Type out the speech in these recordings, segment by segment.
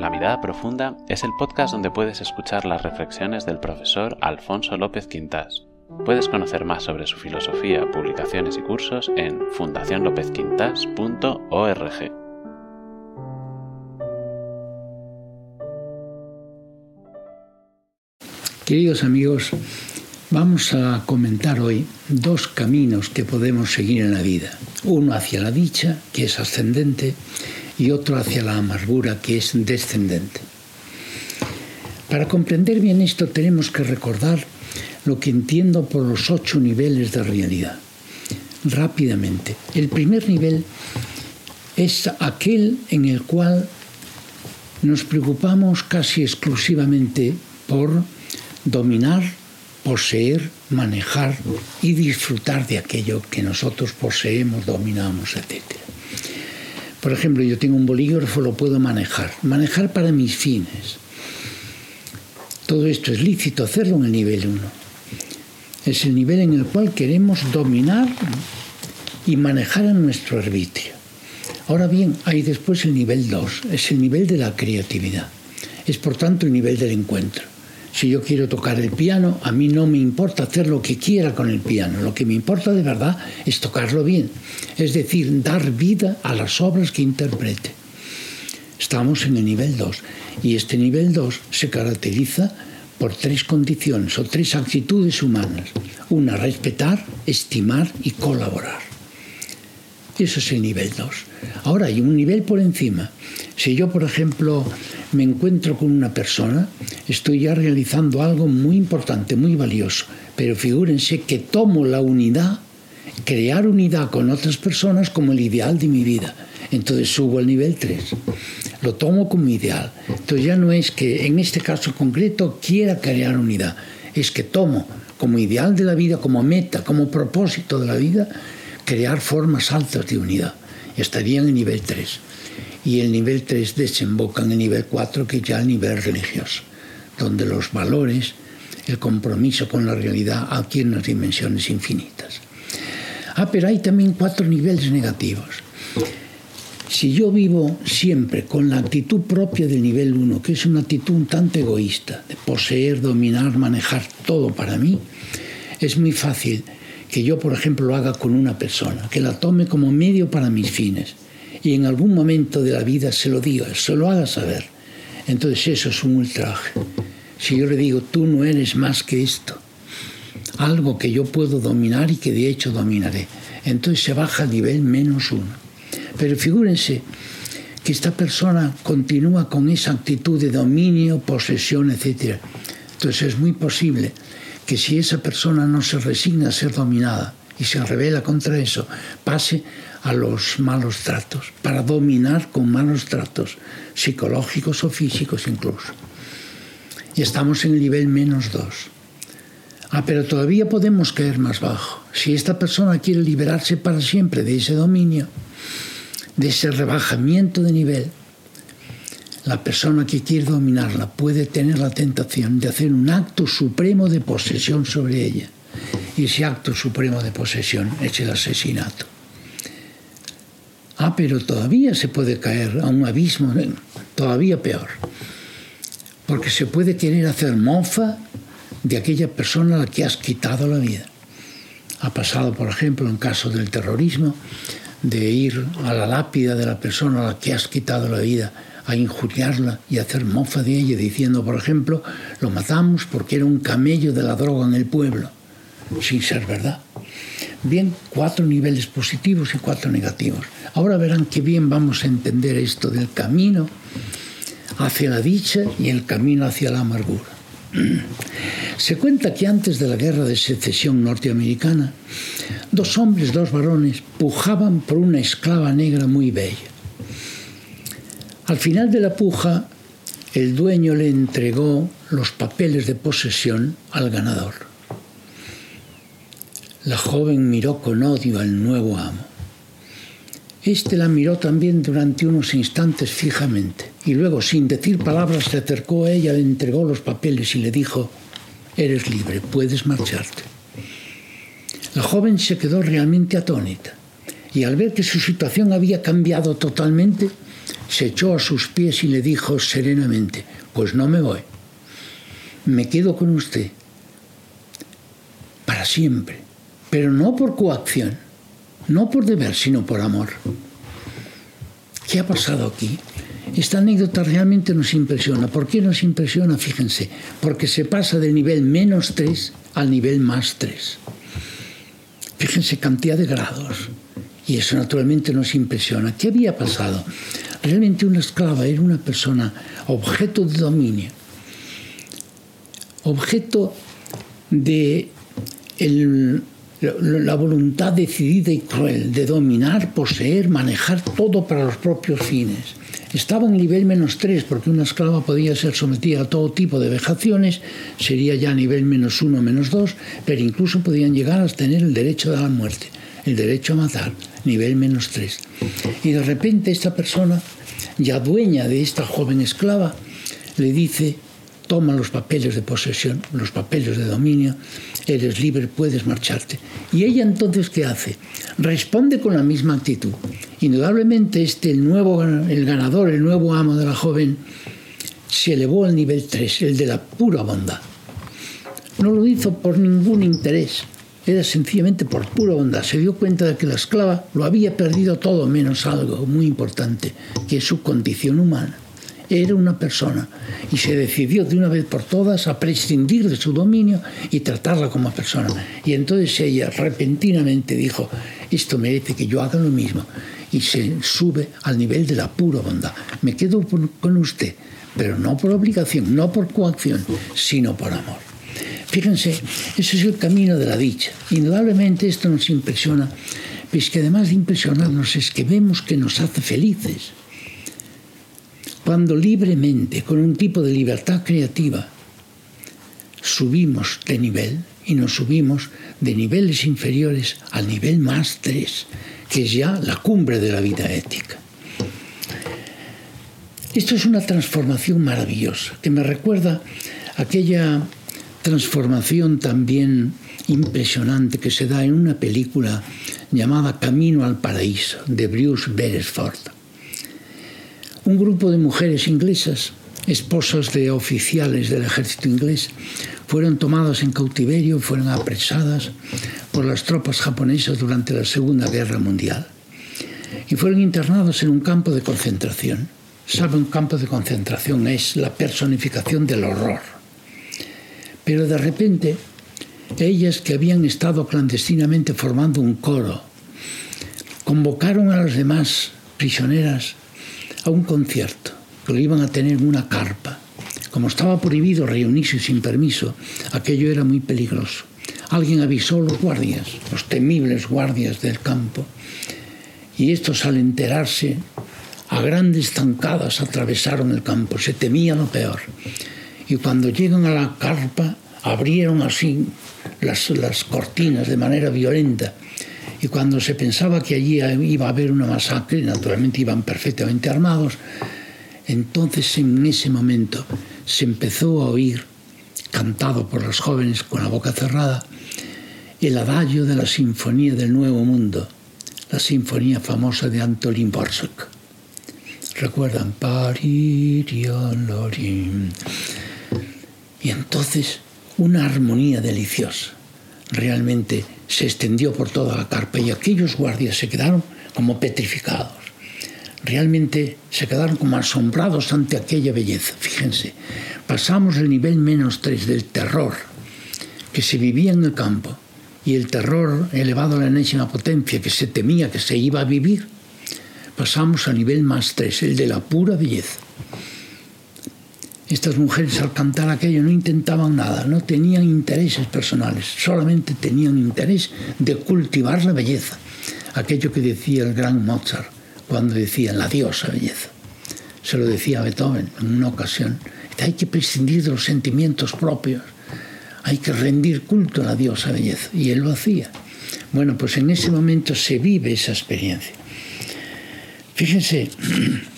La Mirada Profunda es el podcast donde puedes escuchar las reflexiones del profesor Alfonso López Quintas. Puedes conocer más sobre su filosofía, publicaciones y cursos en fundacionlopezquintas.org. Queridos amigos, vamos a comentar hoy dos caminos que podemos seguir en la vida. Uno hacia la dicha, que es ascendente, y otro hacia la amargura, que es descendente. Para comprender bien esto tenemos que recordar lo que entiendo por los ocho niveles de realidad. Rápidamente. El primer nivel es aquel en el cual nos preocupamos casi exclusivamente por dominar, poseer, manejar y disfrutar de aquello que nosotros poseemos, dominamos, etc. Por ejemplo, yo tengo un bolígrafo, lo puedo manejar, manejar para mis fines. Todo esto es lícito hacerlo en el nivel 1. Es el nivel en el cual queremos dominar y manejar a nuestro arbitrio. Ahora bien, hay después el nivel 2, es el nivel de la creatividad. Es por tanto el nivel del encuentro. Si yo quiero tocar el piano, a mí no me importa hacer lo que quiera con el piano. Lo que me importa de verdad es tocarlo bien. Es decir, dar vida a las obras que interprete. Estamos en el nivel 2 y este nivel 2 se caracteriza por tres condiciones o tres actitudes humanas. Una, respetar, estimar y colaborar. Eso es el nivel 2. Ahora hay un nivel por encima. Si yo, por ejemplo, me encuentro con una persona, estoy ya realizando algo muy importante, muy valioso. Pero figúrense que tomo la unidad, crear unidad con otras personas como el ideal de mi vida. Entonces subo al nivel 3. Lo tomo como ideal. Entonces ya no es que en este caso concreto quiera crear unidad, es que tomo como ideal de la vida, como meta, como propósito de la vida, crear formas altas de unidad. Estaría en el nivel 3 y el nivel 3 desemboca en el nivel 4, que ya el nivel religioso, donde los valores, el compromiso con la realidad adquieren unas dimensiones infinitas. Ah, pero hay también cuatro niveles negativos. Si yo vivo siempre con la actitud propia del nivel 1, que es una actitud un tanto egoísta, de poseer, dominar, manejar todo para mí, es muy fácil que yo, por ejemplo, lo haga con una persona, que la tome como medio para mis fines y en algún momento de la vida se lo diga, se lo haga saber. Entonces eso es un ultraje. Si yo le digo, tú no eres más que esto, algo que yo puedo dominar y que de hecho dominaré, entonces se baja al nivel menos uno. Pero figúrense que esta persona continúa con esa actitud de dominio, posesión, etc. Entonces es muy posible que si esa persona no se resigna a ser dominada y se revela contra eso, pase a los malos tratos, para dominar con malos tratos, psicológicos o físicos incluso. Y estamos en el nivel menos dos. Ah, pero todavía podemos caer más bajo. Si esta persona quiere liberarse para siempre de ese dominio, de ese rebajamiento de nivel, la persona que quiere dominarla puede tener la tentación de hacer un acto supremo de posesión sobre ella. Y ese acto supremo de posesión es el asesinato. Ah, pero todavía se puede caer a un abismo todavía peor. Porque se puede querer hacer mofa de aquella persona a la que has quitado la vida. Ha pasado, por ejemplo, en caso del terrorismo, de ir a la lápida de la persona a la que has quitado la vida, a injuriarla y hacer mofa de ella, diciendo, por ejemplo, lo matamos porque era un camello de la droga en el pueblo, sin ser verdad. Bien, cuatro niveles positivos y cuatro negativos. Ahora verán qué bien vamos a entender esto del camino hacia la dicha y el camino hacia la amargura. Se cuenta que antes de la guerra de secesión norteamericana, dos hombres, dos varones, pujaban por una esclava negra muy bella. Al final de la puja, el dueño le entregó los papeles de posesión al ganador. La joven miró con odio al nuevo amo. Este la miró también durante unos instantes fijamente y luego, sin decir palabras, se acercó a ella, le entregó los papeles y le dijo, Eres libre, puedes marcharte. La joven se quedó realmente atónita y al ver que su situación había cambiado totalmente, se echó a sus pies y le dijo serenamente, pues no me voy, me quedo con usted para siempre, pero no por coacción, no por deber, sino por amor. ¿Qué ha pasado aquí? Esta anécdota realmente nos impresiona. ¿Por qué nos impresiona? Fíjense, porque se pasa del nivel menos 3 al nivel más 3. Fíjense cantidad de grados. Y eso naturalmente nos impresiona. ¿Qué había pasado? Realmente una esclava era una persona objeto de dominio, objeto de la voluntad decidida y cruel de dominar, poseer, manejar todo para los propios fines. Estaba en nivel menos 3 porque una esclava podía ser sometida a todo tipo de vejaciones, sería ya nivel menos 1, menos 2, pero incluso podían llegar a tener el derecho a la muerte, el derecho a matar, nivel menos 3. Y de repente esta persona, ya dueña de esta joven esclava, le dice, toma los papeles de posesión, los papeles de dominio, eres libre, puedes marcharte. Y ella entonces, ¿qué hace? Responde con la misma actitud. Indudablemente este, el nuevo, el ganador, el nuevo amo de la joven, se elevó al nivel 3, el de la pura bondad. No lo hizo por ningún interés, era sencillamente por pura bondad. Se dio cuenta de que la esclava lo había perdido todo menos algo muy importante, que es su condición humana era una persona y se decidió de una vez por todas a prescindir de su dominio y tratarla como persona. Y entonces ella repentinamente dijo, esto merece que yo haga lo mismo y se sube al nivel de la pura bondad. Me quedo con usted, pero no por obligación, no por coacción, sino por amor. Fíjense, ese es el camino de la dicha. Indudablemente esto nos impresiona, pues que además de impresionarnos es que vemos que nos hace felices cuando libremente, con un tipo de libertad creativa, subimos de nivel y nos subimos de niveles inferiores al nivel más tres, que es ya la cumbre de la vida ética. Esto es una transformación maravillosa, que me recuerda aquella transformación también impresionante que se da en una película llamada Camino al Paraíso, de Bruce Beresford un grupo de mujeres inglesas, esposas de oficiales del ejército inglés, fueron tomadas en cautiverio, fueron apresadas por las tropas japonesas durante la Segunda Guerra Mundial y fueron internados en un campo de concentración. ¿Sabe? Un campo de concentración es la personificación del horror. Pero de repente, ellas que habían estado clandestinamente formando un coro, convocaron a las demás prisioneras a un concierto, que lo iban a tener en una carpa. Como estaba prohibido reunirse sin permiso, aquello era muy peligroso. Alguien avisó a los guardias, los temibles guardias del campo, y estos al enterarse, a grandes zancadas atravesaron el campo, se temía lo peor. Y cuando llegan a la carpa, abrieron así las, cortinas de manera violenta y cuando se pensaba que allí iba a haber una masacre, naturalmente iban perfectamente armados, entonces en ese momento se empezó a oír, cantado por los jóvenes con la boca cerrada, el adagio de la Sinfonía del Nuevo Mundo, la sinfonía famosa de Antolín Borsuk. ¿Recuerdan? Y entonces una armonía deliciosa, realmente se extendió por toda la carpa y aquellos guardias se quedaron como petrificados. Realmente se quedaron como asombrados ante aquella belleza. Fíjense, pasamos el nivel menos tres del terror que se vivía en el campo y el terror elevado a la enésima potencia que se temía que se iba a vivir, pasamos al nivel más tres, el de la pura belleza. Estas mujeres al cantar aquello no intentaban nada, no tenían intereses personales, solamente tenían interés de cultivar la belleza, aquello que decía el gran Mozart cuando decía la diosa belleza. Se lo decía Beethoven en una ocasión. Hay que prescindir de los sentimientos propios, hay que rendir culto a la diosa belleza. Y él lo hacía. Bueno, pues en ese momento se vive esa experiencia. Fíjense,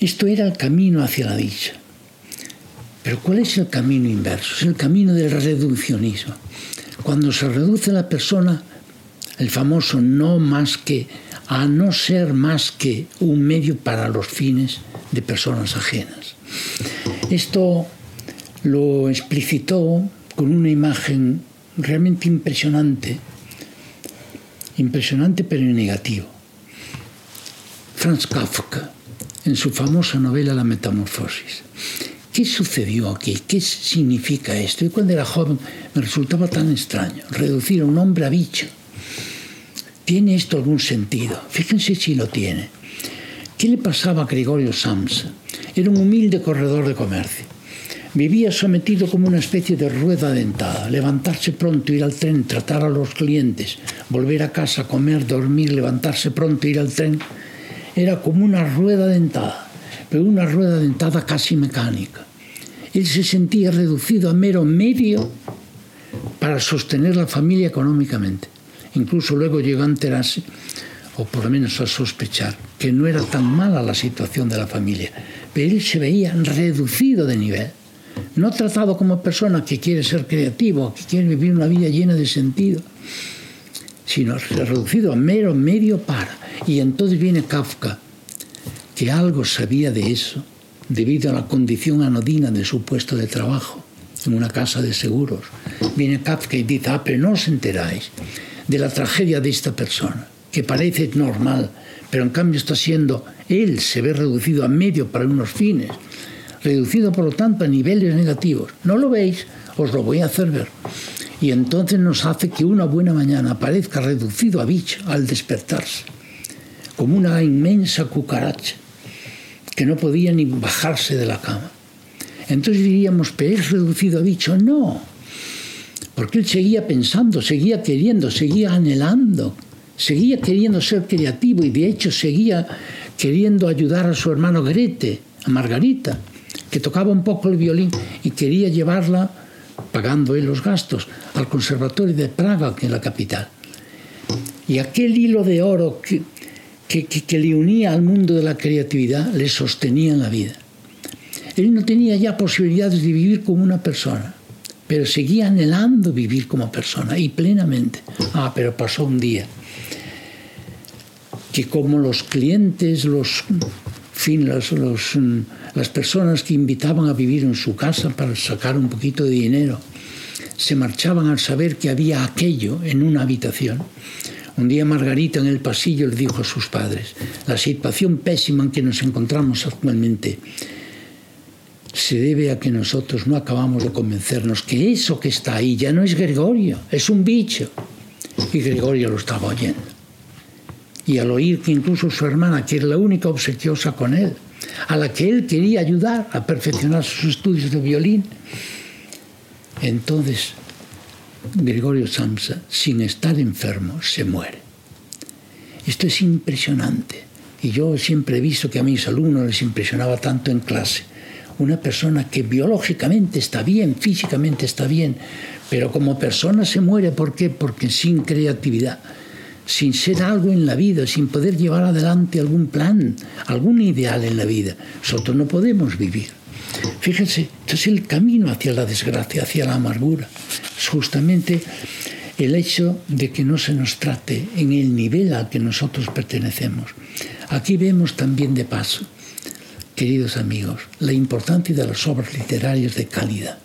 Esto era el camino hacia la dicha. Pero ¿cuál es el camino inverso? Es el camino del reduccionismo. Cuando se reduce la persona, el famoso no más que a no ser más que un medio para los fines de personas ajenas. Esto lo explicitó con una imagen realmente impresionante, impresionante pero negativo. Franz Kafka, en su famosa novela La Metamorfosis. ¿Qué sucedió aquí? ¿Qué significa esto? Y cuando era joven me resultaba tan extraño reducir a un hombre a bicho. ¿Tiene esto algún sentido? Fíjense si lo tiene. ¿Qué le pasaba a Gregorio Samsa? Era un humilde corredor de comercio. Vivía sometido como una especie de rueda dentada, levantarse pronto, ir al tren, tratar a los clientes, volver a casa, comer, dormir, levantarse pronto, ir al tren. Era como una rueda dentada pero una rueda dentada casi mecánica. Él se sentía reducido a mero medio para sostener la familia económicamente. Incluso luego llegó a enterarse, o por lo menos a sospechar, que no era tan mala la situación de la familia, pero él se veía reducido de nivel. No tratado como persona que quiere ser creativo, que quiere vivir una vida llena de sentido, sino reducido a mero medio para. Y entonces viene Kafka que algo sabía de eso debido a la condición anodina de su puesto de trabajo en una casa de seguros. Viene Kafka y dice, ah, pero no os enteráis de la tragedia de esta persona, que parece normal, pero en cambio está siendo, él se ve reducido a medio para unos fines, reducido por lo tanto a niveles negativos. ¿No lo veis? Os lo voy a hacer ver. Y entonces nos hace que una buena mañana parezca reducido a bicho al despertarse, como una inmensa cucaracha que no podía ni bajarse de la cama. Entonces diríamos, pero es reducido a bicho. No, porque él seguía pensando, seguía queriendo, seguía anhelando, seguía queriendo ser creativo y de hecho seguía queriendo ayudar a su hermano Grete, a Margarita, que tocaba un poco el violín y quería llevarla, pagando él los gastos, al Conservatorio de Praga, que es la capital. Y aquel hilo de oro que, que, le unía al mundo de la creatividad, le sostenía en la vida. Él no tenía ya posibilidades de vivir como una persona, pero seguía anhelando vivir como persona y plenamente. Ah, pero pasó un día que como los clientes, los, fin, los, las personas que invitaban a vivir en su casa para sacar un poquito de dinero, se marchaban al saber que había aquello en una habitación, un día Margarita en el pasillo le dijo a sus padres, la situación pésima en que nos encontramos actualmente se debe a que nosotros no acabamos de convencernos que eso que está ahí ya no es Gregorio, es un bicho. Y Gregorio lo estaba oyendo. Y al oír que incluso su hermana, que era la única obsequiosa con él, a la que él quería ayudar a perfeccionar sus estudios de violín, entonces Gregorio Samsa, sin estar enfermo, se muere. Esto es impresionante. Y yo siempre he visto que a mis alumnos les impresionaba tanto en clase. Una persona que biológicamente está bien, físicamente está bien, pero como persona se muere. ¿Por qué? Porque sin creatividad, sin ser algo en la vida, sin poder llevar adelante algún plan, algún ideal en la vida, nosotros no podemos vivir. Fíjense, esto es el camino hacia la desgracia, hacia la amargura. Es justamente el hecho de que no se nos trate en el nivel al que nosotros pertenecemos. Aquí vemos también de paso, queridos amigos, la importancia de las obras literarias de calidad,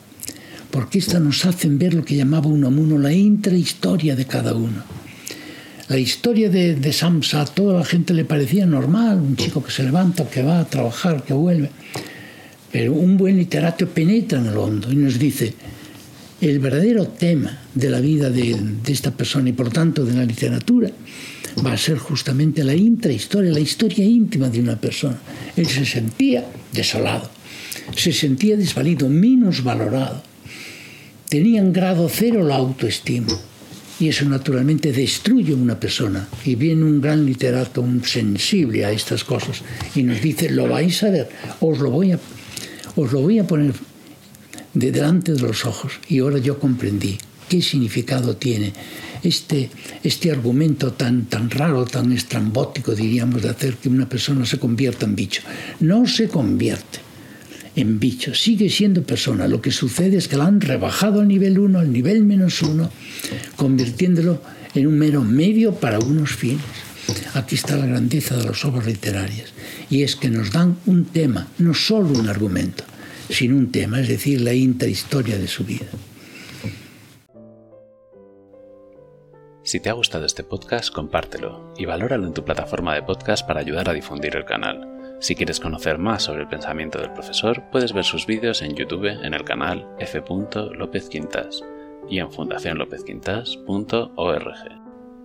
porque estas nos hacen ver lo que llamaba Unamuno la intrahistoria de cada uno. La historia de, de Samsa a toda la gente le parecía normal, un chico que se levanta, que va a trabajar, que vuelve. Pero un buen literato penetra en el hondo y nos dice, el verdadero tema de la vida de, esta persona y por tanto de la literatura va a ser justamente la intrahistoria, la historia íntima de una persona. Él se sentía desolado, se sentía desvalido, menos valorado. Tenía en grado cero la autoestima. Y eso naturalmente destruye una persona. Y viene un gran literato, un sensible a estas cosas, y nos dice, lo vais a ver, os lo voy a os lo voy a poner de delante de los ojos y ahora yo comprendí qué significado tiene este, este argumento tan, tan raro, tan estrambótico, diríamos, de hacer que una persona se convierta en bicho. No se convierte en bicho, sigue siendo persona. Lo que sucede es que la han rebajado al nivel 1, al nivel menos 1, convirtiéndolo en un mero medio para unos fines. Aquí está la grandeza de las obras literarias. Y es que nos dan un tema, no solo un argumento, sino un tema, es decir, la intrahistoria de su vida. Si te ha gustado este podcast, compártelo y valóralo en tu plataforma de podcast para ayudar a difundir el canal. Si quieres conocer más sobre el pensamiento del profesor, puedes ver sus vídeos en YouTube en el canal F. López Quintas y en fundacionlopezquintas.org.